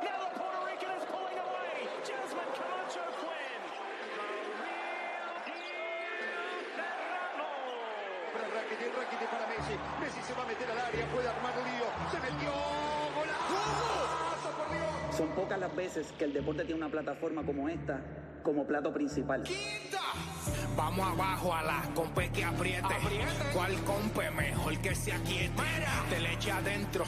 Now the Puerto Rican is pulling away. Jasmine Camacho Quinn. Para Messi. Messi se va a meter al área, puede armar lío. Se metió. ¡Golazo! por Dios! Son pocas las veces que el deporte tiene una plataforma como esta como plato principal. Vamos abajo a la compe que apriete. ¿Cuál compe mejor que se aquiete? Te le eche adentro,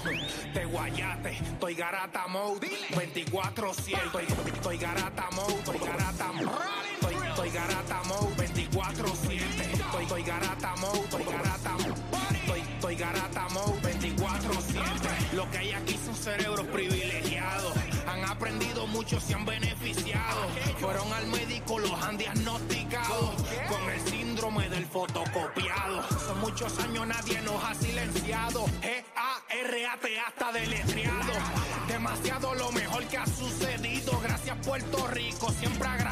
te guayate. Estoy garata mode, 24-7. Estoy, estoy garata mode, estoy garata mode. Estoy, estoy garata mode, 24-7. Estoy, estoy garata mode, aprendido mucho, se han beneficiado. Fueron al médico, los han diagnosticado con el síndrome del fotocopiado. Son muchos años, nadie nos ha silenciado. G-A-R-A-T hasta deletreado. Demasiado lo mejor que ha sucedido. Gracias, Puerto Rico, siempre agradecido.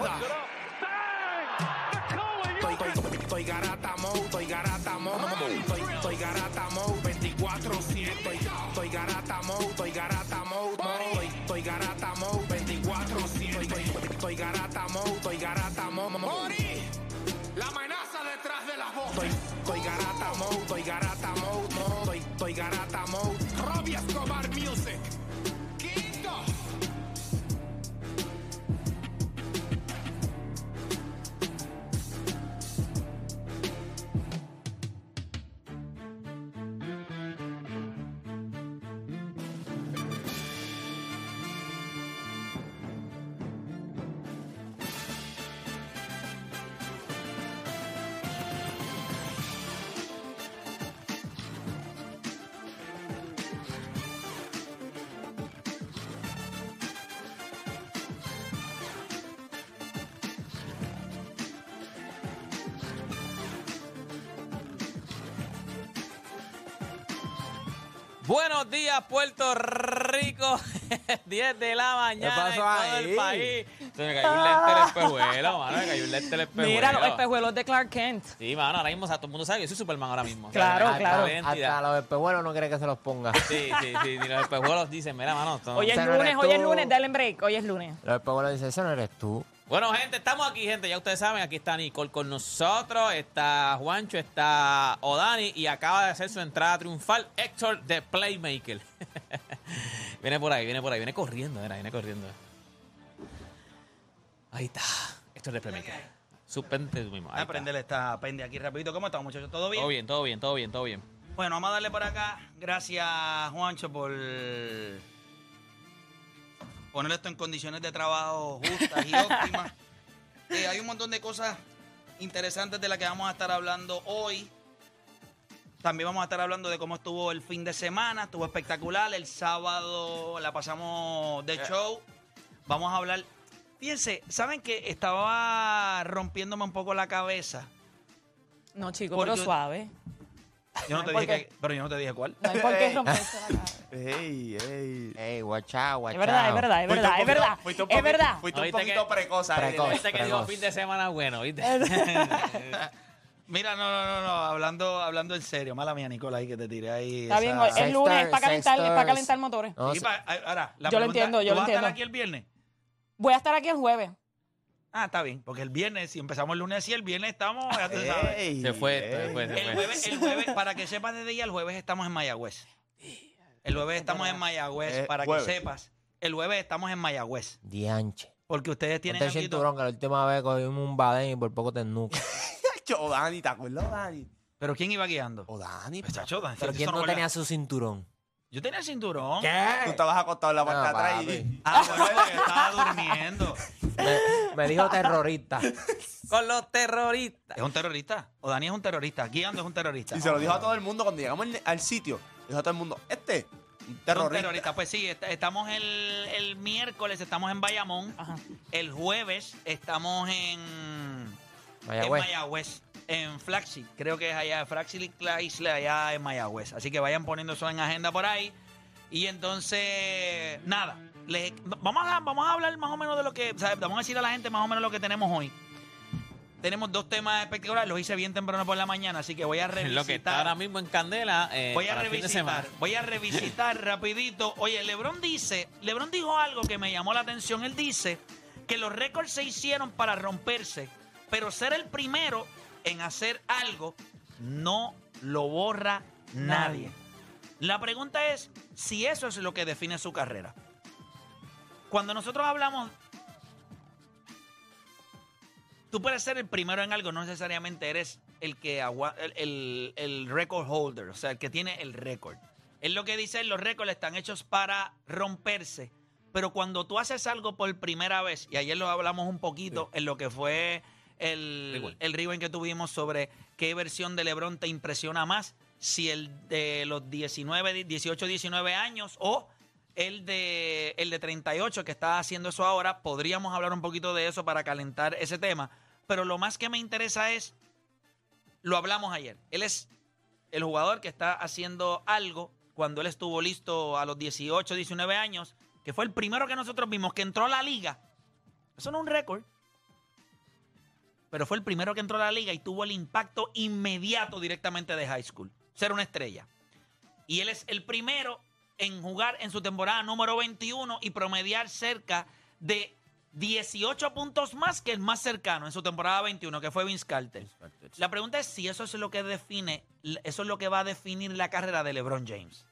Buenos días, Puerto Rico. 10 de la mañana pasó en todo ahí? el país. Se me cayó un lente del espejuelo, mano. Me cayó un lente del espejuelo. Mira los espejuelos de Clark Kent. Sí, mano, ahora mismo o sea, todo el mundo sabe que yo soy Superman ahora mismo. O sea, Claro, claro. Hasta los espejuelos no quiere que se los ponga. Sí, sí, sí. Y los espejuelos dicen, mira, mano. Hoy es lunes, hoy es lunes, dale en break. Hoy es lunes. Los espejuelos dicen, eso no eres tú. Bueno, gente, estamos aquí, gente. Ya ustedes saben, aquí está Nicole con nosotros, está Juancho, está Odani y acaba de hacer su entrada triunfal Héctor de Playmaker. viene por ahí, viene por ahí, viene corriendo, mira, viene corriendo. Ahí está, Héctor de Playmaker. Suspende tú mismo. ahí a está. prenderle esta pende aquí rapidito. ¿Cómo estamos, muchachos? ¿Todo bien? Todo bien, todo bien, todo bien, todo bien. Bueno, vamos a darle por acá. Gracias, Juancho, por poner esto en condiciones de trabajo justas y óptimas. Eh, hay un montón de cosas interesantes de las que vamos a estar hablando hoy. También vamos a estar hablando de cómo estuvo el fin de semana. Estuvo espectacular. El sábado la pasamos de show. Vamos a hablar. Fíjense, ¿saben que estaba rompiéndome un poco la cabeza? No, chico, Por pero yo- suave. Yo no te ¿por dije que, pero yo no te dije cuál. No hay por qué romperse la cara. Ey, ey. Ey, Es guachao. verdad, es verdad, es verdad, es verdad. Es verdad. Fuiste un un poquito poquito precoz ahí. Este Precoz, que dijo precoz. fin de semana bueno, ¿viste? Mira, no, no, no, no, hablando, hablando en serio, mala mía, Nicola, ahí que te tiré ahí. Está bien, esa- es Sex lunes, es stars, para calentar, sex es para stars. calentar motores. No, Y se- pa- a- ahora, la Yo lo pregunta, entiendo, yo ¿tú lo vas a estar aquí el viernes? Voy a estar aquí el jueves. Ah, está bien, porque el viernes, si empezamos el lunes y el viernes estamos, ya tú sabes. Ey, Se fue, ey. se fue, se El fue. jueves, el jueves, para que sepas desde ya, el jueves estamos en Mayagüez. El jueves estamos en Mayagüez, Eh, para jueves. que sepas. El jueves estamos en Mayagüez. Dianche. Porque ustedes tienen Ponte el alguito- cinturón que la última vez cogimos un badén y por poco te nuca. Yo, Dani, ¿te acuerdas, Dani? ¿Pero quién iba guiando? O Dani, Pues, chacho, Dan, Pero eso ¿quién no tenía su cinturón? Yo tenía el cinturón. ¿Qué? Tú estabas acostado en la parte de Ah, atrás y papi. Ah, bueno, porque estaba durmiendo. me, me dijo terrorista. Con los terroristas. ¿Es un terrorista? ¿O Dani es un terrorista? Guiando es un terrorista. Y se lo dijo a todo el mundo cuando llegamos al- al sitio. Dijo a todo el mundo, este, un Un terrorista. terrorista. Pues sí, est- estamos el, el miércoles, estamos en Bayamón. Ajá. El jueves estamos en, en Mayagüez. Mayagüez. en Flagship. Creo que es allá, Flagship Isla, allá en Mayagüez. Así que vayan poniendo eso en agenda por ahí. Y entonces, nada. les- vamos, a, vamos a hablar más o menos de lo que. o sea, vamos a decir a la gente más o menos lo que tenemos hoy. Tenemos dos temas espectaculares. Los hice bien temprano por la mañana, así que voy a revisitar. Lo que está ahora mismo en candela. eh, Voy a revisitar, voy a revisitar rapidito. Oye, LeBron dice, LeBron dijo algo que me llamó la atención. Él dice que los récords se hicieron para romperse, pero ser el primero en hacer algo no lo borra nadie. La pregunta es si eso es lo que define su carrera. Cuando nosotros hablamos, tú puedes ser el primero en algo, no necesariamente eres el que agua- el, el- el record holder, o sea, el que tiene el récord. Es lo que dice, los récords están hechos para romperse, pero cuando tú haces algo por primera vez, y ayer lo hablamos un poquito en lo que fue el, el rewind que tuvimos sobre qué versión de LeBron te impresiona más, si el de los 19, 18, 19 años o el de, el de 38 que está haciendo eso ahora, podríamos hablar un poquito de eso para calentar ese tema. Pero lo más que me interesa es, lo hablamos ayer, él es el jugador que está haciendo algo cuando él estuvo listo a los 18, 19 años, que fue el primero que nosotros vimos que entró a la liga. Eso no es un récord. Pero fue el primero que entró a la liga y tuvo el impacto inmediato directamente de high school. Ser una estrella. Y él es el primero en jugar en su temporada número 21 y promediar cerca de 18 puntos más que el más cercano en su temporada 21, que fue Vince Carter. La pregunta es si eso es lo que define, eso es lo que va a definir la carrera de LeBron James.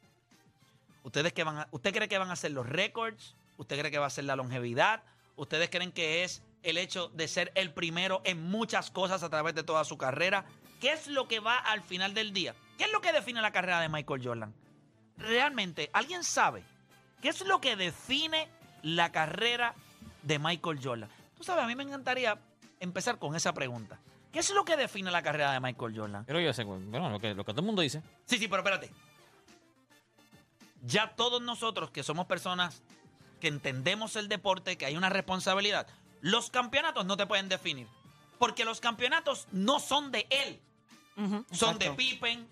¿Ustedes que van a- ¿Usted cree que van a ser los récords? ¿Usted cree que va a ser la longevidad? ¿Ustedes creen que es el hecho de ser el primero en muchas cosas a través de toda su carrera? ¿Qué es lo que va al final del día? ¿Qué es lo que define la carrera de Michael Jordan? Realmente, ¿alguien sabe qué es lo que define la carrera de Michael Jordan? Tú sabes, a mí me encantaría empezar con esa pregunta. ¿Qué es lo que define la carrera de Michael Jordan? Pero yo sé, bueno, lo que, lo que todo el mundo dice. Sí, sí, pero espérate. Ya todos nosotros que somos personas que entendemos el deporte, que hay una responsabilidad, los campeonatos no te pueden definir. Porque los campeonatos no son de él. Son de. Pippen,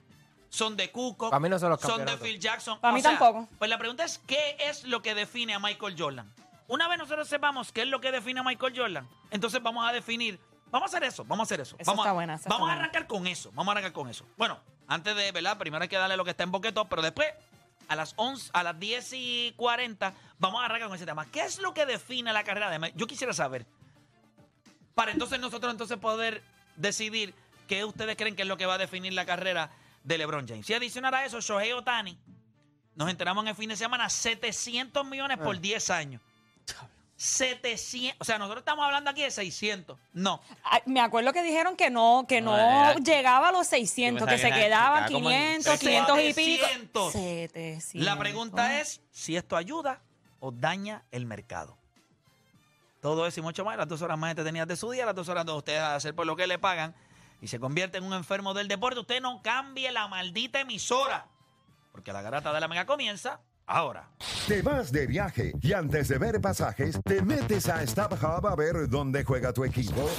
son de Cuco, Para mí no son los son de campeonatos. Phil Jackson. Para mí sea, tampoco. Pues la pregunta es, ¿qué es lo que define a Michael Jordan? Una vez nosotros sepamos qué es lo que define a Michael Jordan, entonces vamos a definir, vamos a hacer eso, vamos a hacer eso. Esa vamos está a, buena, esa está vamos a buena. arrancar con eso, vamos a arrancar con eso. Bueno, antes de, ¿verdad? Primero hay que darle lo que está en boqueto, pero después, a las 11, a las 10 y 40, vamos a arrancar con ese tema. ¿Qué es lo que define la carrera de Michael? Yo quisiera saber, para entonces nosotros entonces poder decidir qué ustedes creen que es lo que va a definir la carrera de LeBron James. Si adicionar a eso, Shohei Otani, nos enteramos en el fin de semana, 700 millones Ah. por 10 años. 700, o sea, nosotros estamos hablando aquí de 600. No, Ay, me acuerdo que dijeron que no, que no, No, era- llegaba a los 600, Yo que se que que quedaba como en 500, 500 y pico. 700. 700. la pregunta es si esto ayuda o daña el mercado. Todo eso y mucho más, las dos horas más entretenidas de su día, las dos horas de ustedes a hacer por lo que le pagan y se convierte en un enfermo del deporte. Usted no cambie la maldita emisora, porque la garata de la mega comienza ahora. Te vas de viaje y antes de ver pasajes, te metes a StubHub a ver dónde juega tu equipo.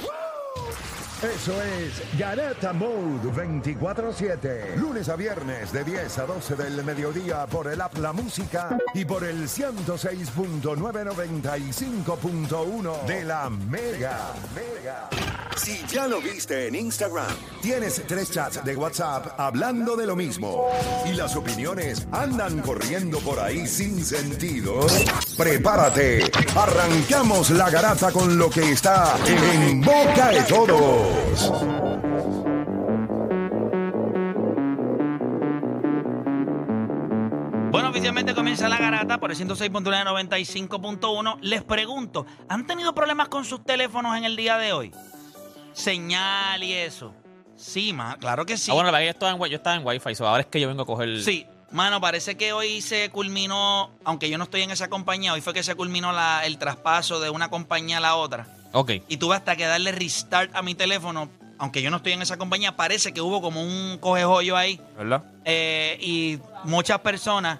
Eso es Garata Mode 24-7. Lunes a viernes de 10 a 12 del mediodía por el app La Música y por el 106.995.1 de la Mega. Mega. Si ya lo viste en Instagram, tienes tres chats de WhatsApp hablando de lo mismo y las opiniones andan corriendo por ahí sin sentido. Prepárate, arrancamos la garata con lo que está en boca de todos. Bueno, oficialmente comienza la garata por el 106.995.1. Les pregunto, ¿han tenido problemas con sus teléfonos en el día de hoy? Señal y eso. Sí, ma, claro que sí. Ah, bueno, la verdad que yo estaba en, yo estaba en Wi-Fi, so ahora es que yo vengo a coger. Sí, mano, parece que hoy se culminó, aunque yo no estoy en esa compañía, hoy fue que se culminó la- el traspaso de una compañía a la otra. Ok. Y tuve hasta que darle restart a mi teléfono, aunque yo no estoy en esa compañía, parece que hubo como un cogejoyo ahí. ¿Verdad? Eh, y muchas personas,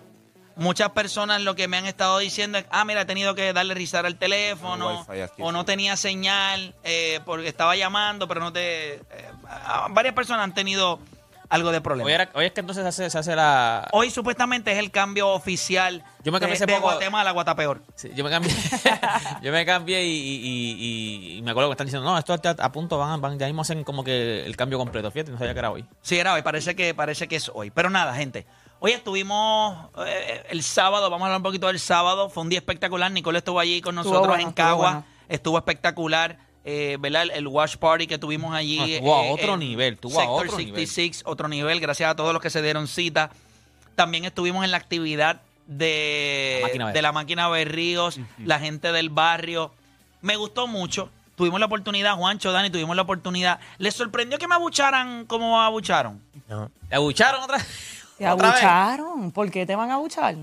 Muchas personas lo que me han estado diciendo es, ah, mira, he tenido que darle risar al teléfono, aquí, o no tenía señal, eh, porque estaba llamando, pero no te... eh, varias personas han tenido algo de problema. Hoy, era- hoy es que entonces se hace, se hace la. Hoy supuestamente es el cambio oficial Yo me cambié de, hace de poco- Guatemala a Guatapeor. Sí, yo me cambié, yo me cambié y, y- y- y me acuerdo que están diciendo, no, esto está a punto, van, van, ya mismo hacen como que el cambio completo. Fíjate, no sabía que era hoy. Sí, era hoy, parece que, parece que es hoy. Pero nada, gente. Hoy estuvimos eh, el sábado, vamos a hablar un poquito del sábado. Fue un día espectacular. Nicole estuvo allí con Estuvo nosotros bueno, en estuvo Cagua. bueno. Estuvo espectacular. Eh, ¿verdad? El, el watch party que tuvimos allí. Estuvo a eh, otro nivel, estuvo a Sector otro 66, otro nivel. Gracias a todos los que se dieron cita. También estuvimos en la actividad de La máquina de la máquina Berríos, la gente del barrio. Me gustó mucho. Tuvimos la oportunidad, Juancho, Dani, tuvimos la oportunidad. ¿Les sorprendió que me abucharan como abucharon? No. ¿Te abucharon otra Te abucharon. ¿Por qué te van a abuchar?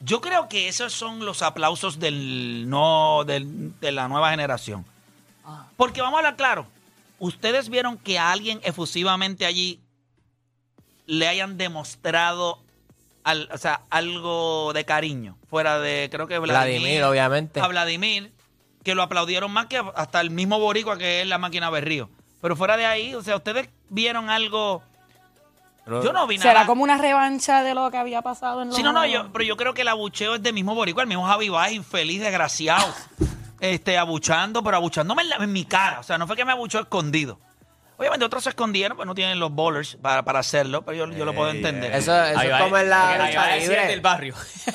Yo creo que esos son los aplausos del no del- de la nueva generación. Porque vamos a hablar claro. Ustedes vieron que a alguien efusivamente allí le hayan demostrado al- o sea, algo de cariño. Fuera de, creo que Vladimir. Vladimir, obviamente. A Vladimir, que lo aplaudieron más que hasta el mismo Boricua que es la máquina Berrío. Pero fuera de ahí, o sea, ustedes vieron algo. Pero- Yo no vi nada. ¿Será como una revancha de lo que había pasado en los Sí, no, no, yo, pero yo creo que el abucheo es del mismo boricua, el mismo Javi Baez, infeliz, desgraciado. este, abuchando, pero abuchándome en, la- en mi cara. O sea, no fue que me abuchó escondido. Obviamente otros se escondieron, pues no tienen los bowlers para, para hacerlo, pero yo, yo lo puedo entender. Eso, es como en la lucha del barrio.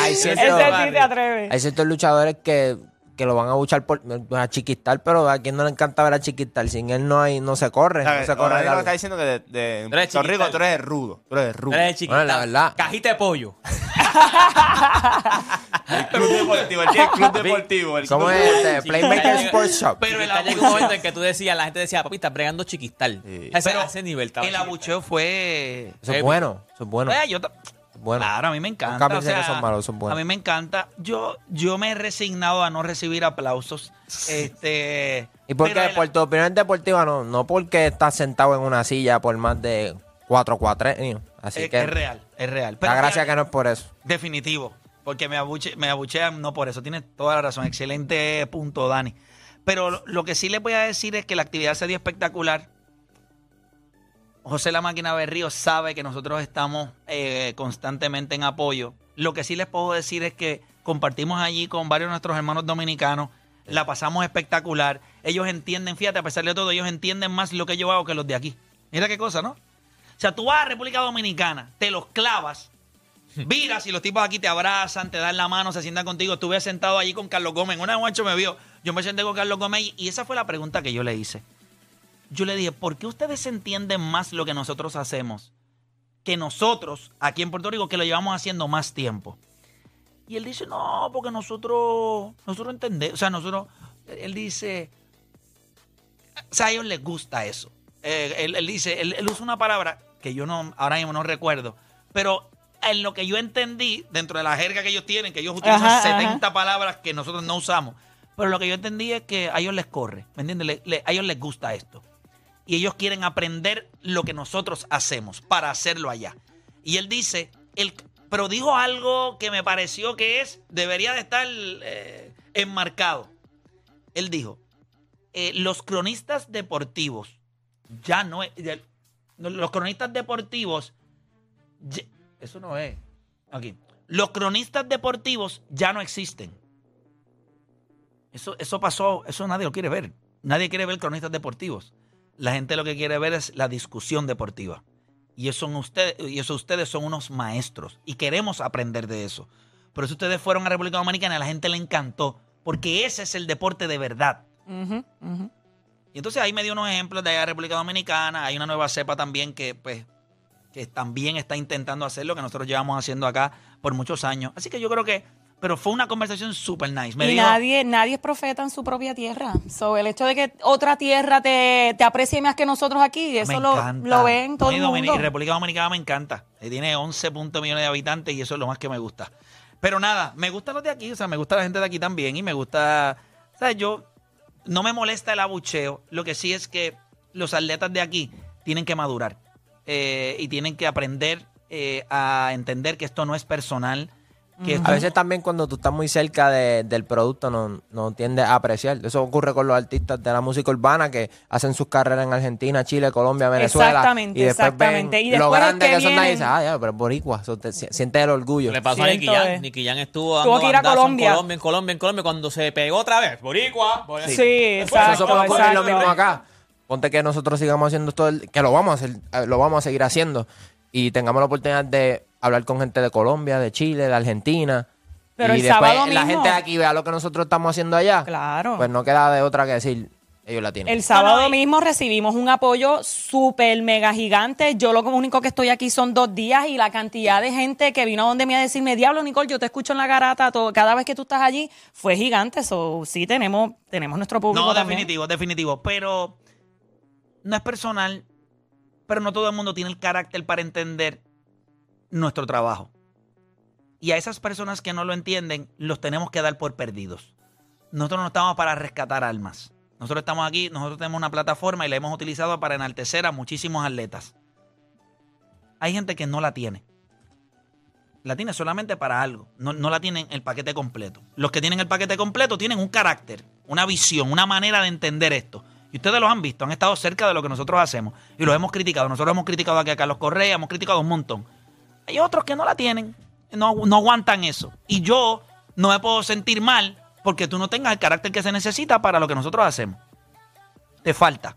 Hay Ese ciertos, sí te atreve. hay ciertos luchadores que, que lo van a buchar por a chiquistar, pero a quien no le encanta ver a chiquistar. Sin él no hay, no se corre. O sea, no que se corre está diciendo que de, de Tú eres Puerto Rico tú eres rudo. Tú eres rudo. Eres chiquita. Bueno, la verdad. Cajita de pollo. El club deportivo, el club deportivo. El ¿Cómo club es deportivo. este? Playmaker. Sports Shop. Pero el llega un momento en que tú decías, la gente decía, papi, estás bregando chiquistal. Sí. Ese, pero ese nivel estaba el abucheo fue... Eso es bueno. Eso es bueno. Eh, yo ta- bueno. Claro, a mí me encanta. Nunca o pensé que sea, son malos, son buenos. A mí me encanta. Yo, yo me he resignado a no recibir aplausos. Este, ¿Y por qué? Por tu opinión deportiva, no. No porque estás sentado en una silla por más de cuatro cuatrenios. Así es, que es real, es real. la gracia que no es por eso. Definitivo. Porque me, abuche, me abuchean, no por eso. Tienes toda la razón. Excelente punto, Dani. Pero lo, lo que sí les voy a decir es que la actividad se dio espectacular. José La Máquina Berrío sabe que nosotros estamos eh, constantemente en apoyo. Lo que sí les puedo decir es que compartimos allí con varios de nuestros hermanos dominicanos. La pasamos espectacular. Ellos entienden, fíjate, a pesar de todo, ellos entienden más lo que yo hago que los de aquí. Mira qué cosa, ¿no? O sea, tú vas a República Dominicana, te los clavas, viras y los tipos aquí te abrazan, te dan la mano, se sientan contigo. Estuve sentado allí con Carlos Gómez. Una vez Juancho me vio. Yo me senté con Carlos Gómez y esa fue la pregunta que yo le hice. Yo le dije, ¿por qué ustedes entienden más lo que nosotros hacemos que nosotros aquí en Puerto Rico que lo llevamos haciendo más tiempo? Y él dice, no, porque nosotros, nosotros entendemos, o sea, nosotros, él dice, o sea, a ellos les gusta eso. Eh, él, él dice, él, él usa una palabra que yo no, ahora mismo no recuerdo, pero en lo que yo entendí, dentro de la jerga que ellos tienen, que ellos utilizan Ajá, ajá. 70 palabras que nosotros no usamos, pero lo que yo entendí es que a ellos les corre, ¿me entiendes? Le- le- a ellos les gusta esto. Y ellos quieren aprender lo que nosotros hacemos para hacerlo allá. Y él dice, el, pero dijo algo que me pareció que es, debería de estar eh, enmarcado. Él dijo, eh, los cronistas deportivos, ya no es, los cronistas deportivos, eso no es, aquí, los cronistas deportivos ya no existen. Eso, eso pasó, eso nadie lo quiere ver. Nadie quiere ver cronistas deportivos. La gente lo que quiere ver es la discusión deportiva. Y eso, ustedes, y eso ustedes son unos maestros. Y queremos aprender de eso. Por eso ustedes fueron a República Dominicana y a la gente le encantó. Porque ese es el deporte de verdad. Y entonces ahí me dio unos ejemplos de allá de República Dominicana. Hay una nueva cepa también que, pues, que también está intentando hacer lo que nosotros llevamos haciendo acá por muchos años. Así que yo creo que, pero fue una conversación súper nice. Me y dijo, nadie, nadie es profeta en su propia tierra. So, el hecho de que otra tierra te, te aprecie más que nosotros aquí, eso lo, lo ven todo No, el mundo. y República Dominicana me encanta. Tiene 11 puntos millones de habitantes y eso es lo más que me gusta. Pero nada, me gustan los de aquí, o sea, me gusta la gente de aquí también y me gusta, o sea, yo, no me molesta el abucheo, lo que sí es que los atletas de aquí tienen que madurar eh, y tienen que aprender eh, a entender que esto no es personal. Que A veces también cuando tú estás muy cerca de- del producto no, no tiendes a apreciar. Eso ocurre con los artistas de la música urbana que hacen sus carreras en Argentina, Chile, Colombia, Venezuela. Exactamente, y después exactamente. ven Y lo después grande el que, que son, nadie vienen- dice, ah, ya, pero es boricua. Eso te- si- sientes el orgullo. Le pasó a Nicky eh. Nicky Jam estuvo Tuvo dando que ir a Colombia. en Colombia, en Colombia, en Colombia. Cuando se pegó otra vez, boricua. por- Sí, Eso exacto, puede ocurrir lo mismo acá. Ponte que nosotros sigamos haciendo esto, el- que lo vamos a hacer, eh, lo vamos a seguir haciendo y tengamos la oportunidad de hablar con gente de Colombia, de Chile, de Argentina. Pero y el después sábado la mismo- gente de aquí vea lo que nosotros estamos haciendo allá. Claro. Pues no queda de otra que decir, ellos la tienen. El sábado mismo recibimos un apoyo súper mega gigante. Yo lo único que estoy aquí son dos días y la cantidad de gente que vino a donde me a decirme, diablo, Nicole, yo te escucho en la garata todo, cada vez que tú estás allí, fue gigante. So, sí, tenemos, tenemos nuestro público No, también. definitivo, definitivo. Pero no es personal, pero no todo el mundo tiene el carácter para entender nuestro trabajo. Y a esas personas que no lo entienden, los tenemos que dar por perdidos. Nosotros no estamos para rescatar almas. Nosotros estamos aquí, nosotros tenemos una plataforma y la hemos utilizado para enaltecer a muchísimos atletas. Hay gente que no la tiene. La tiene solamente para algo. No, no la tienen el paquete completo. Los que tienen el paquete completo tienen un carácter, una visión, una manera de entender esto. Y ustedes los han visto, han estado cerca de lo que nosotros hacemos. Y los hemos criticado. Nosotros hemos criticado aquí a Carlos Correa, hemos criticado un montón. Hay otros que no la tienen, no, no aguantan eso. Y yo no me puedo sentir mal porque tú no tengas el carácter que se necesita para lo que nosotros hacemos. Te falta.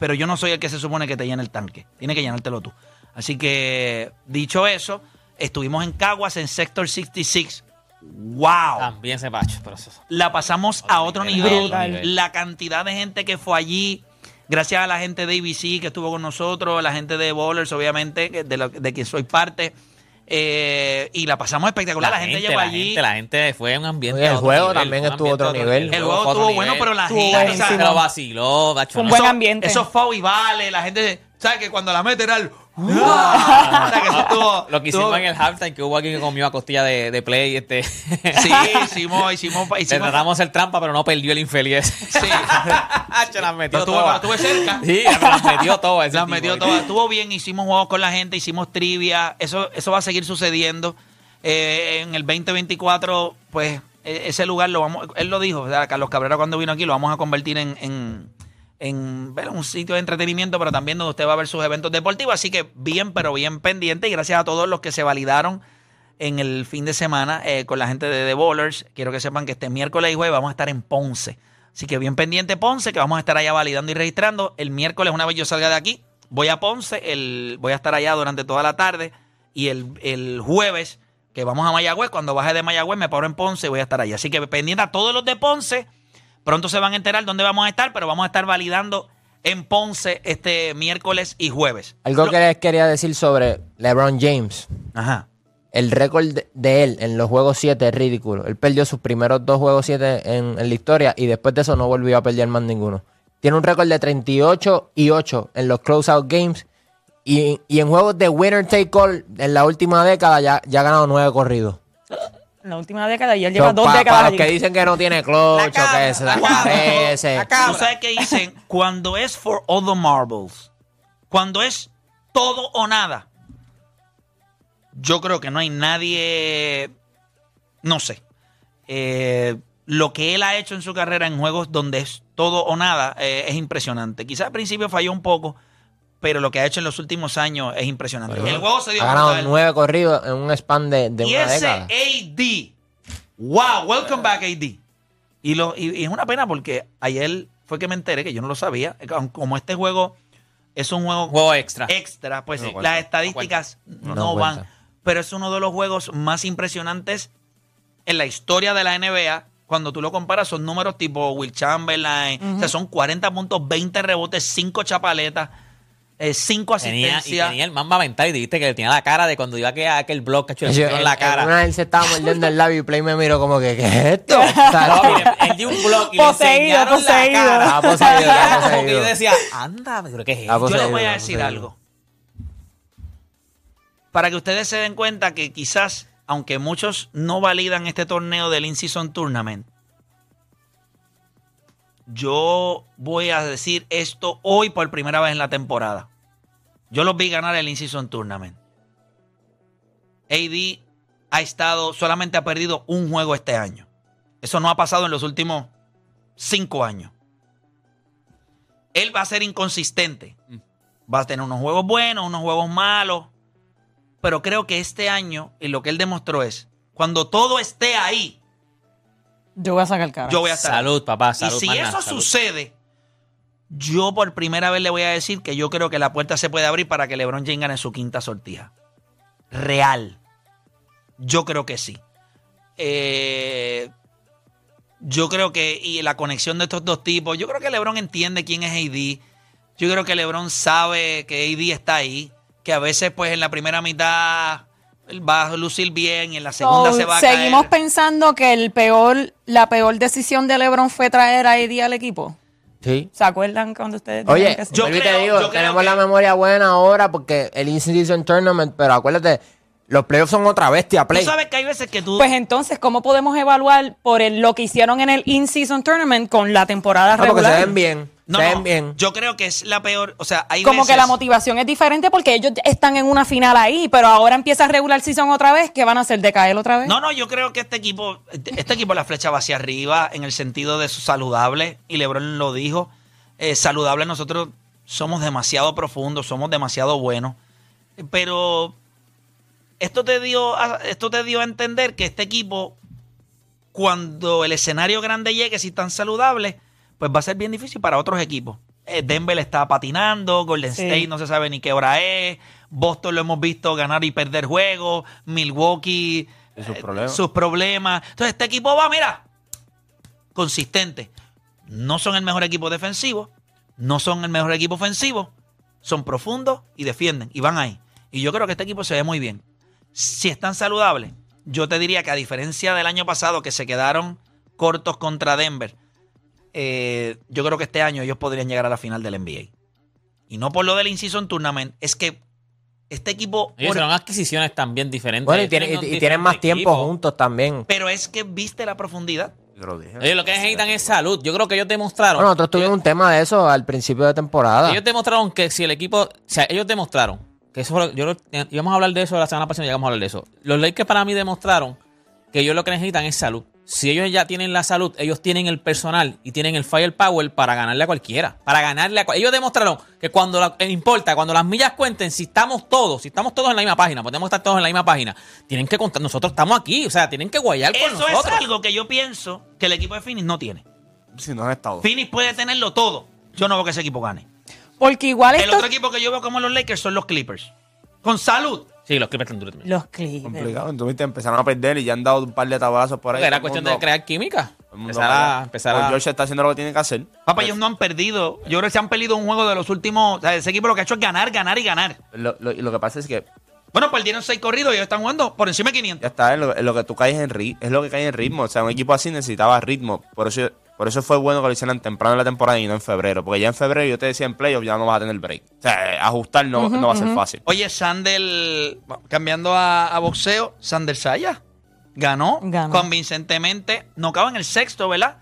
Pero yo no soy el que se supone que te llena el tanque. Tiene que llenártelo tú. Así que, dicho eso, estuvimos en Caguas en Sector 66. ¡Wow! También se pacho. Pero eso, La pasamos a otro nivel. La cantidad de gente que fue allí. Gracias a la gente de ABC que estuvo con nosotros, la gente de Bowlers, obviamente, que- de, lo- de quien soy parte. eh, y la pasamos espectacular. La, gente, llegó la allí. gente, la gente fue un ambiente. Oye, el juego nivel, también estuvo a otro nivel. El juego estuvo bueno, pero la Estuvo gente. o sea, lo vaciló, gacho. Fue un buen ambiente. Eso fue y vale. La gente, ¿sabes que Cuando la mete era el. ¡Ah! O sea, que eso estuvo- Lo que hicimos estuvo- en el halftime, que hubo alguien que comió a costilla de, de play. Este. Sí, hicimos, hicimos, Le hicimos tratamos de hacer trampa, pero no perdió el infeliz. Sí. Se las metió estuve, todas. estuve cerca. Sí, se las metió todas. ese Las tipo. metió todas. Estuvo bien, hicimos juegos con la gente, hicimos trivia. Eso, eso va a seguir sucediendo. Eh, en el 2024, pues, e- ese lugar lo vamos. Él lo dijo, o sea, Carlos Cabrera cuando vino aquí, lo vamos a convertir en, en, en, bueno, un sitio de entretenimiento, pero también donde usted va a ver sus eventos deportivos. Así que bien, pero bien pendiente. Y gracias a todos los que se validaron en el fin de semana eh, con la gente de The Bowlers. Quiero que sepan que este miércoles y jueves vamos a estar en Ponce. Así que bien pendiente Ponce, que vamos a estar allá validando y registrando. El miércoles, una vez yo salga de aquí, voy a Ponce, el, voy a estar allá durante toda la tarde. Y el, el jueves, que vamos a Mayagüez, cuando baje de Mayagüez me paro en Ponce y voy a estar allá. Así que pendiente a todos los de Ponce. Pronto se van a enterar dónde vamos a estar, pero vamos a estar validando en Ponce este miércoles y jueves. Algo Lo- que les quería decir sobre LeBron James. Ajá. El récord de, de él en los juegos 7 es ridículo. Él perdió sus primeros dos juegos 7 en, en la historia y después de eso no volvió a perder más ninguno. Tiene un récord de 38 y 8 en los closeout games y, y en juegos de winner take all en la última década ya, ya ha ganado 9 corridos. En la última década y él lleva dos décadas para los allí. que dicen que no tiene clutch o que se desaparece. ¿Tú sabes qué dicen? Cuando es for all the marbles, cuando es todo o nada, yo creo que no hay nadie, no sé, eh, lo que él ha hecho en su carrera en juegos donde es todo o nada eh, es impresionante. Quizás al principio falló un poco, pero lo que ha hecho en los últimos años es impresionante. el juego se dio Ha ganado. 9 corridos en un span de, de y una ese década. AD, wow, welcome back AD. Y, lo, y, y es una pena porque ayer fue que me enteré, que yo no lo sabía, como este juego es un juego, Juego extra. extra, pues No sí, cuenta, las estadísticas no, No van. cuenta. Pero es uno de los juegos más impresionantes en la historia de la NBA. Cuando tú lo comparas, son números tipo Will Chamberlain. O sea, son 40 puntos, 20 rebotes, 5 chapaletas, 5 Tenía, y asistencias. tenía el mamba mental y dijiste que tenía la cara de cuando iba a aquel, aquel blog que le Yo- pusieron la en- cara. en una vez se estaba mordiendo el labio y Play me miró como que, ¿qué es esto? O sea, No, mire, él dio un blog y le Poseído, enseñaron poseído. la cara. Ah, poseído, Y ah, como que poseído. yo decía, anda, pero ¿qué es Ah, esto? Yo les poseído, voy a ah, decir poseído. algo. Para que ustedes se den cuenta que quizás, aunque muchos no validan este torneo del In-Season Tournament, yo voy a decir esto hoy por primera vez en la temporada. Yo los vi ganar el In-Season Tournament. AD ha estado, solamente ha perdido un juego este año. Eso no ha pasado en los últimos cinco años. Él va a ser inconsistente. Va a tener unos juegos buenos, unos juegos malos. Pero creo que este año, y lo que él demostró es, cuando todo esté ahí, Yo voy a sacar cara. yo voy a estar. Salud, papá, Y salud. si más eso salud. sucede, yo por primera vez le voy a decir que yo creo que la puerta se puede abrir para que LeBron James gane su quinta sortija. Real. Yo creo que sí. Eh, yo creo que, y la conexión de estos dos tipos, yo creo que LeBron entiende quién es AD. Yo creo que LeBron sabe que AD está ahí, que a veces pues en la primera mitad va a lucir bien y en la segunda So, se va a seguimos caer. pensando que el peor, la peor decisión de LeBron fue traer a AD al equipo. Sí. ¿Se acuerdan cuando ustedes Oye, que yo creo- te digo, yo creo tenemos que- la memoria buena ahora porque el In-Season Tournament, pero acuérdate, los playoffs son otra bestia, Tú sabes que hay veces que tú... Pues entonces, ¿cómo podemos evaluar por el- lo que hicieron en el In-Season Tournament con la temporada Ah, porque regular? se ven bien, No, se no, bien. Yo creo que es la peor. O sea, hay Como veces. que la motivación es diferente porque ellos están en una final ahí, pero ahora empieza regular season otra vez, ¿qué van a hacer? ¿Decaer otra vez? No, no, yo creo que este equipo, este equipo la flecha va hacia arriba en el sentido de su saludable, y Lebron lo dijo. eh, saludable, nosotros somos demasiado profundos, somos demasiado buenos. Pero esto te dio a, esto te dio a entender que este equipo, cuando el escenario grande llegue, si están saludables, pues va a ser bien difícil para otros equipos. Eh, Denver está patinando, Golden Sí. State no se sabe ni qué hora es, Boston lo hemos visto ganar y perder juegos, Milwaukee sus eh, problemas. sus problemas. Entonces este equipo va, mira, consistente. No son el mejor equipo defensivo, no son el mejor equipo ofensivo, son profundos y defienden y van ahí. Y yo creo que este equipo se ve muy bien. Si están saludables, yo te diría que a diferencia del año pasado que se quedaron cortos contra Denver, eh, yo creo que este año ellos podrían llegar a la final del NBA. Y no por lo del In-Season Tournament, es que este equipo... Ellos por- hicieron adquisiciones también diferentes. Bueno, y tienen, y más tiempo equipo. juntos también. pero es que viste la profundidad. Yo lo dije. Lo que necesitan es salud. Yo creo que ellos demostraron. Bueno, nosotros tuvimos un tema de eso al principio de temporada. Ellos demostraron que si el equipo. O sea, ellos demostraron. Que eso fue lo- yo lo- íbamos a hablar de eso la semana pasada, llegamos a hablar de eso. Los Lakers para mí demostraron que ellos lo que necesitan es salud. Si ellos ya tienen la salud, ellos tienen el personal y tienen el firepower para ganarle a cualquiera. Para ganarle a cual- Ellos demostraron que cuando la- eh, importa, cuando las millas cuenten, si estamos todos, si estamos todos en la misma página, podemos estar todos en la misma página, tienen que contar. Nosotros estamos aquí, o sea, tienen que guayar con Eso es nosotros. algo que yo pienso que el equipo de Phoenix no tiene. Si no han estado. Phoenix puede tenerlo todo. Yo no veo que ese equipo gane. Porque igual El esto... otro equipo que yo veo como los Lakers son los Clippers. Con salud. Sí, los Clippers están duros también. Los Clippers. complicado. Entonces viste, empezaron a perder y ya han dado un par de tabazos por ahí. Era cuestión mundo- de crear química. Empezar a. Empezar Paul a George está haciendo lo que tiene que hacer. Papá, ellos no han perdido. Yo creo que se han perdido un juego de los últimos. O sea, ese equipo lo que ha hecho es ganar, ganar y ganar. Lo, lo- y lo que pasa es que Bueno, perdieron seis corridos y ellos están jugando por encima de 500. ya está, lo, en lo que tú caes en ritmo. Es lo que cae en ritmo. O sea, un equipo así necesitaba ritmo. Por eso, por eso fue bueno que lo hicieran temprano en la temporada y no en febrero. Porque ya en febrero yo te decía en playoff ya no vas a tener break. O sea, ajustar no, no va a ser fácil. Oye, Sander, cambiando a, a boxeo, Sander Saya ganó, Ganó. convincentemente. No acaba en el sexto, ¿verdad?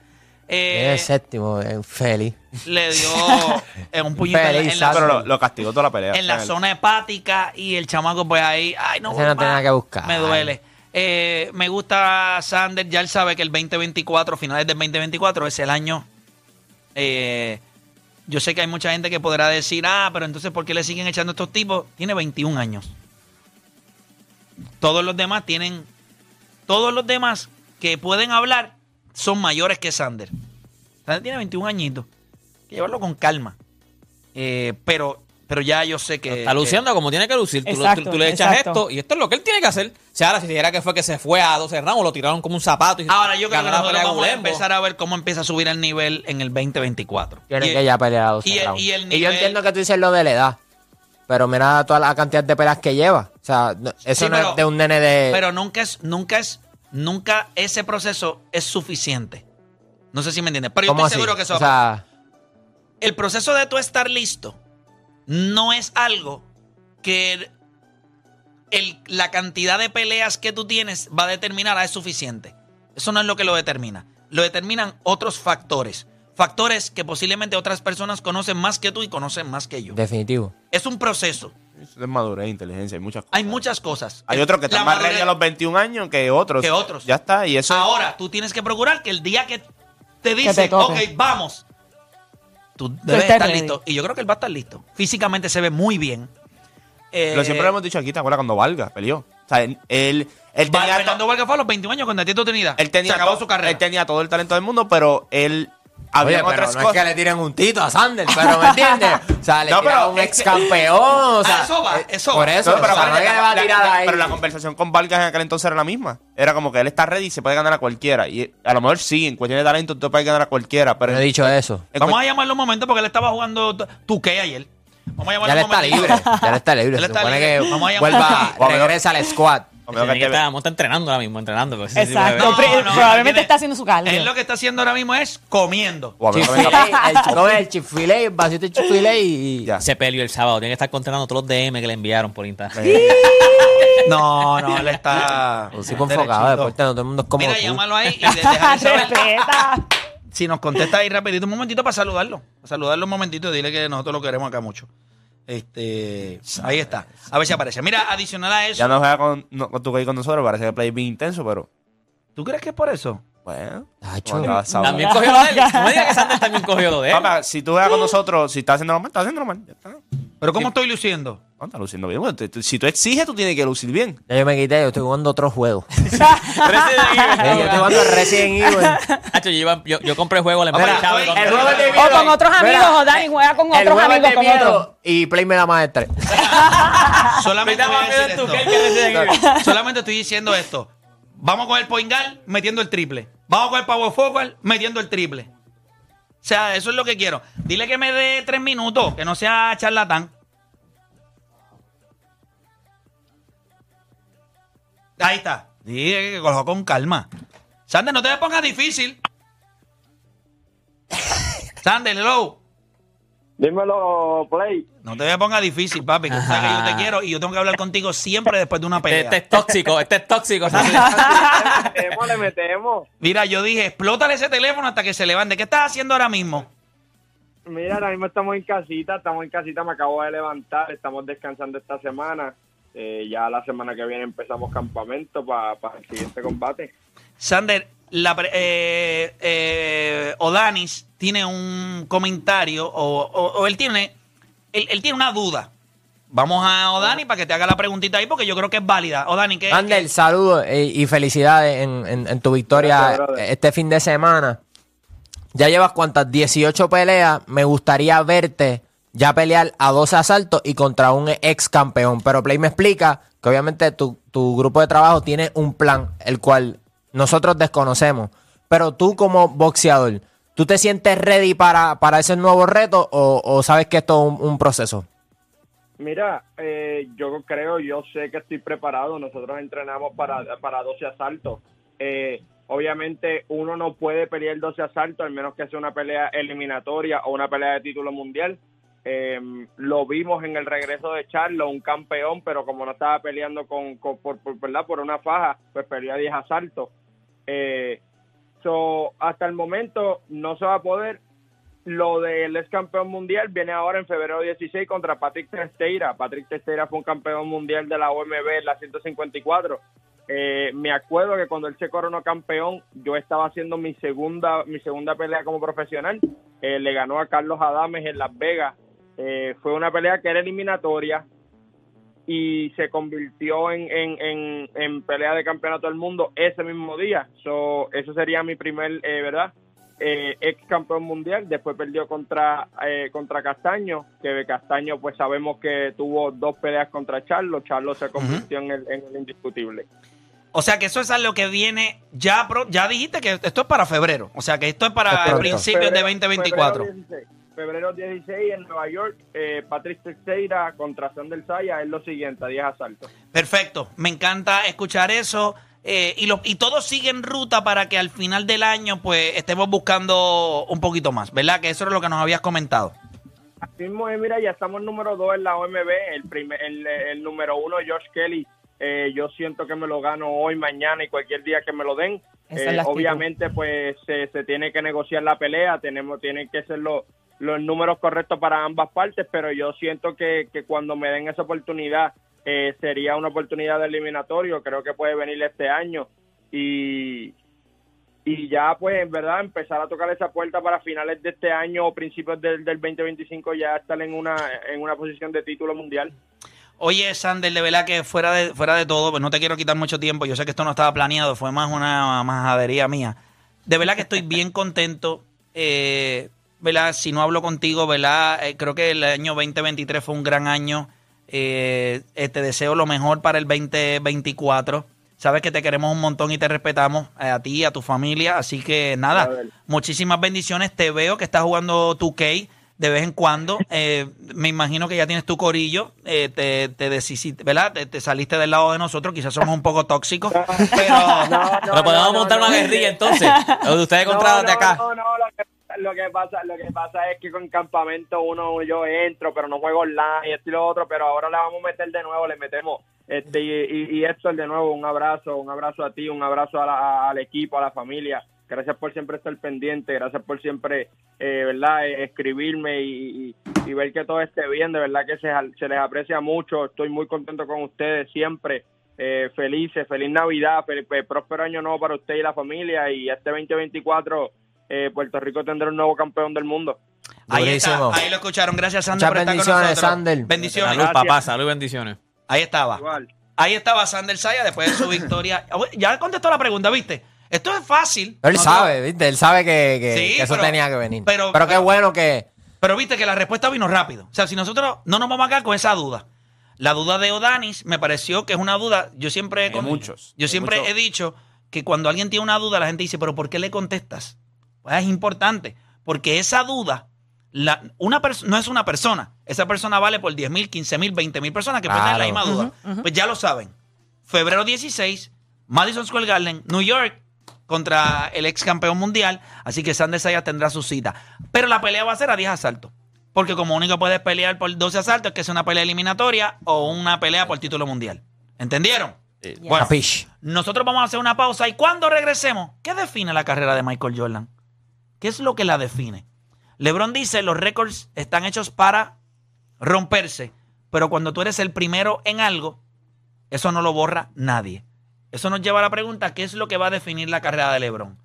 Eh, Es el séptimo, eh, feliz. le dio un puñito en la- Feliz, en la, Pero lo, lo castigó toda la pelea. en la zona hepática y el chamaco pues ahí, ay no, Ese no nada que buscar. Me duele. Eh, me gusta Sander, ya él sabe que el 2024, finales del 2024 es el año. eh, yo sé que hay mucha gente que podrá decir, ah, pero entonces ¿por qué le siguen echando estos tipos? Tiene 21 años. Todos los demás tienen, todos los demás que pueden hablar son mayores que Sander. Sander tiene 21 añitos. Hay que llevarlo con calma. Eh, pero, pero ya yo sé que... Está luciendo como tiene que lucir. Tú, Exacto, tú- tú le echas exacto. esto y esto es lo que él tiene que hacer. O sea, ahora si dijera que fue que se fue a 12 rounds, lo tiraron como un zapato. Y Ahora yo creo que la nosotros pelea vamos a empezar a ver cómo empieza a subir el nivel en el 2024. Tienen Y- que ya pelear a 12 y el- y yo entiendo que tú dices lo de la edad. Pero mira toda la cantidad de peleas que lleva. O sea, no- eso Sí, no pero- es de un nene de. Pero nunca es, nunca es, nunca ese proceso es suficiente. No sé si me entiendes. Pero yo ¿Cómo estoy así? seguro que eso O sea, el proceso de tú estar listo no es algo que el- la cantidad de peleas que tú tienes va a determinar, ah, es suficiente. Eso no es lo que lo determina. Lo determinan otros factores. Factores que posiblemente otras personas conocen más que tú y conocen más que yo. definitivo. Es un proceso. Eso es madurez, inteligencia, hay muchas cosas. Hay muchas cosas. Hay otros que están más ready a los 21 años que otros. Que otros. Ya está, y eso. Ahora, tú tienes que procurar que el día que te te dicen, toque. ok, vamos, tú debes estar ready. listo. Y yo creo que él va a estar listo. Físicamente se ve muy bien. Eh, Lo siempre lo hemos dicho aquí, ¿te acuerdas cuando Valga peleó? O sea, él, él, tenía, Fernando Vargas fue a los 21 años cuando Tito Trinidad. él tenía se acabó su carrera. Él tenía todo el talento del mundo, pero él. Había Oye, pero otras no cosas. es que le tiren un tito a Sander, pero ¿me entiendes? O sea, le No, tiran pero a un es ex que- campeón. O sea, eso va, eh, eso Por va. eso, No, pero, o sea, no acuérdate es que que le va a la- tirar la- ahí. pero la conversación con Vargas en aquel entonces era la misma. Era como que él está ready y se puede ganar a cualquiera. Y a lo mejor sí, en cuestión de talento tú puedes ganar a cualquiera. Pero No he dicho eso. en Vamos a llamarlo un momento porque él estaba jugando Tuque ayer. Vamos a llamarlo Ya le un está libre. Ya le está libre. Él Se está supone libre. que Vamos a llamar- vuelva, Vamos a- regresa al squad. Que está entrenando ahora mismo, entrenando. pues, Exacto. no, probablemente tiene- está haciendo su cardio. Él lo que está haciendo ahora mismo es comiendo. No el, ¿cómo es? el vasito de Chick-fil-A y... Ya. Se peleó el sábado. Tiene que estar contestando todos los DM que le enviaron por Instagram. No, no, él está. Un tipo enfocado, derechito. deporte, no todo el mundo es como Mira, tú. llámalo ahí y déjale saber si nos contesta ahí rapidito un momentito para saludarlo. Para saludarlo un momentito y dile que nosotros lo queremos acá mucho. Este, ahí está. A ver si aparece. Mira, adicional a eso. Ya no juega con, no, con tu con nosotros, parece que play bien intenso, pero. ¿Tú crees que es por eso? Bueno. Tacho. También cogió lo de él. No me digas que Sander también cogió lo de él. Papá, si tú juegas con nosotros, si estás haciendo normal, estás haciendo normal. Ya está. Pero ¿cómo estoy luciendo? No, estás luciendo bien. Bueno, te- te- si tú exiges, tú tienes que lucir bien. Ya yo me quité, yo estoy jugando otro juego. Resident Evil. Eh, yo estoy jugando Resident Evil. Hacho, yo, iba- yo, yo compré el juego, le Mira, metí chavo y soy- compré- el juego de O con otros amigos, o Dani juega con el otros juego es amigos, de con miedo. Y Play me da más de tres. Solamente, voy a decir esto. Solamente estoy diciendo esto. Vamos con el Poingal metiendo el triple. Vamos con el Power Forward metiendo el triple. O sea, eso es lo que quiero. Dile que me dé tres minutos, que no sea charlatán. Ahí está. Dile que cojo con calma. Sander, no te pongas difícil. Sander, hello. Dímelo, Play. No te me pongas difícil, papi. Que tú sabes que yo te quiero y yo tengo que hablar contigo siempre después de una pelea. Este es tóxico, este es tóxico. Le metemos, le metemos. Mira, yo dije, explótale ese teléfono hasta que se levante. ¿Qué estás haciendo ahora mismo? Mira, ahora mismo estamos en casita, estamos en casita, me acabo de levantar, estamos descansando esta semana. Eh, ya la semana que viene empezamos campamento para el siguiente combate. Sander, la, pre- eh, eh, Odanis tiene un comentario o, o- o él tiene él, él tiene una duda. Vamos a Odani para que te haga la preguntita ahí porque yo creo que es válida. Odani, ¿qué? Ander, saludos eh, y felicidades en, en- en tu victoria Gracias, este fin de semana. Ya llevas cuántas 18 peleas. Me gustaría verte ya pelear a 12 asaltos y contra un ex campeón. Pero Play me explica que obviamente tu, tu grupo de trabajo tiene un plan, el cual nosotros desconocemos. Pero tú como boxeador, ¿tú te sientes ready para, para ese nuevo reto o, sabes que esto es un, un proceso? Mira, eh, yo creo, yo sé que estoy preparado. Nosotros entrenamos para, para 12 asaltos. Eh, obviamente uno no puede pelear 12 asaltos, al menos que sea una pelea eliminatoria o una pelea de título mundial. Eh, lo vimos en el regreso de Charlo, un campeón, pero como no estaba peleando con, por, una faja, pues peleó a 10 asaltos. Eh, so, hasta el momento no se va a poder. Lo del ex campeón mundial viene ahora en febrero 16 contra Patrick Teixeira. Patrick Teixeira fue un campeón mundial de la OMB en la 154. Eh, me acuerdo que cuando él se coronó campeón, yo estaba haciendo mi segunda, mi segunda pelea como profesional. Eh, le ganó a Carlos Adames en Las Vegas. Eh, fue una pelea que era eliminatoria y se convirtió en, en, en, en pelea de campeonato del mundo ese mismo día. So, eso sería mi primer, eh, ¿verdad? Eh, ex campeón mundial. Después perdió contra, eh, contra Castaño, que Castaño pues sabemos que tuvo dos peleas contra Charlo. Charlo se convirtió en, el, en el indiscutible. O sea que eso es a lo que viene ya, pro- ya dijiste que esto es para febrero. O sea que esto es Es para pronto. principios de Febrero- 2024. Febrero 16, febrero 16 en Nueva York, eh, Patrick Teixeira contra Sander Saya es lo siguiente, a 10 asaltos. Perfecto. Me encanta escuchar eso. Eh, y, lo- y todo sigue en ruta para que al final del año pues estemos buscando un poquito más, ¿verdad? Que eso es lo que nos habías comentado. Así mismo es, mira, ya estamos número 2 en la OMB, el, primer, el, el número 1 Josh Kelly. eh, yo siento que me lo gano hoy, mañana y cualquier día que me lo den. Eh, obviamente, pues se, se tiene que negociar la pelea, tenemos, tienen que ser los, los números correctos para ambas partes, pero yo siento que, que cuando me den esa oportunidad eh, sería una oportunidad de eliminatorio, creo que puede venir este año y, y ya pues en verdad empezar a tocar esa puerta para finales de este año o principios del, del 2025 ya estar en una, en una posición de título mundial. Oye, Sander, de verdad que fuera de, fuera de todo, pues no te quiero quitar mucho tiempo. Yo sé que esto no estaba planeado, fue más una majadería mía. De verdad que estoy bien contento. Eh, ¿verdad? Si no hablo contigo, ¿verdad? Eh, creo que el año 2023 fue un gran año. Eh, eh, te deseo lo mejor para el 2024. Sabes que te queremos un montón y te respetamos eh, a ti y a tu familia. Así que nada, muchísimas bendiciones. Te veo que estás jugando tu K de vez en cuando. Eh, me imagino que ya tienes tu corillo. Eh, te, te ¿verdad? Te, te saliste del lado de nosotros. Quizás somos un poco tóxicos. Pero Pero podemos montar una guerrilla entonces. Ustedes contra de acá. No, no, lo que, lo que pasa, lo que pasa es que con campamento uno yo entro, pero no juego online y esto y lo otro, pero ahora le vamos a meter de nuevo, le metemos este y, y, y de nuevo un abrazo, un abrazo a ti, un abrazo a la- al equipo, a la familia. Gracias por siempre estar pendiente, gracias por siempre, eh, ¿verdad? Eh, escribirme y, ver que todo esté bien, de verdad que se, se les aprecia mucho, estoy muy contento con ustedes siempre, eh, felices, feliz Navidad, fel- eh, próspero año nuevo para usted y la familia y este 2024 eh, Puerto Rico tendrá un nuevo campeón del mundo. ahí está, ahí lo escucharon. Gracias, Sander, Muchas por estar con bendiciones, nosotros. Sander. Bendiciones. Salud, papá, salud y bendiciones. Ahí estaba. Igual. Ahí estaba Sander Saya después de su victoria. Ya contestó la pregunta, ¿viste? Esto es fácil. Él sabe, ¿viste? Él sabe que, que- Sí, que eso pero- tenía que venir. pero- Pero, qué pero- bueno que... Pero viste que la respuesta vino rápido. O sea, si nosotros no nos vamos a quedar con esa duda. La duda de Odanis me pareció que es una duda. Yo siempre, he con- muchos, Yo siempre he dicho que cuando alguien tiene una duda, la gente dice, pero ¿por qué le contestas? Pues es importante. Porque esa duda, la, una no es una persona. Esa persona vale por 10 mil, 15 mil, 20 mil personas que pueden tener la misma duda. Pues ya lo saben. Febrero 16, Madison Square Garden, New York, contra el ex campeón mundial. Así que Sander Sayas tendrá su cita. Pero la pelea va a ser a 10 asaltos. Porque como único puedes pelear por 12 asaltos, es que sea una pelea eliminatoria o una pelea por título mundial. ¿Entendieron? Bueno, nosotros vamos a hacer una pausa y cuando regresemos, ¿qué define la carrera de Michael Jordan? ¿Qué es lo que la define? LeBron dice, los récords están hechos para romperse, pero cuando tú eres el primero en algo, eso no lo borra nadie. Eso nos lleva a la pregunta, ¿qué es lo que va a definir la carrera de LeBron?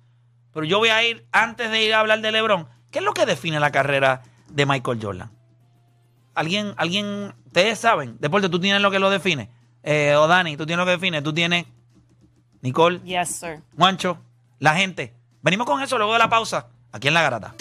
Pero yo voy a ir, antes de ir a hablar de LeBron, ¿qué es lo que define la carrera de Michael Jordan? ¿Alguien, alguien, ustedes saben? Deporte, tú tienes lo que lo define. Eh, o Dani, tú tienes lo que define. Tú tienes, Nicole, Yes, sir. Juancho, la gente. Venimos con eso luego de la pausa, aquí en La Garata.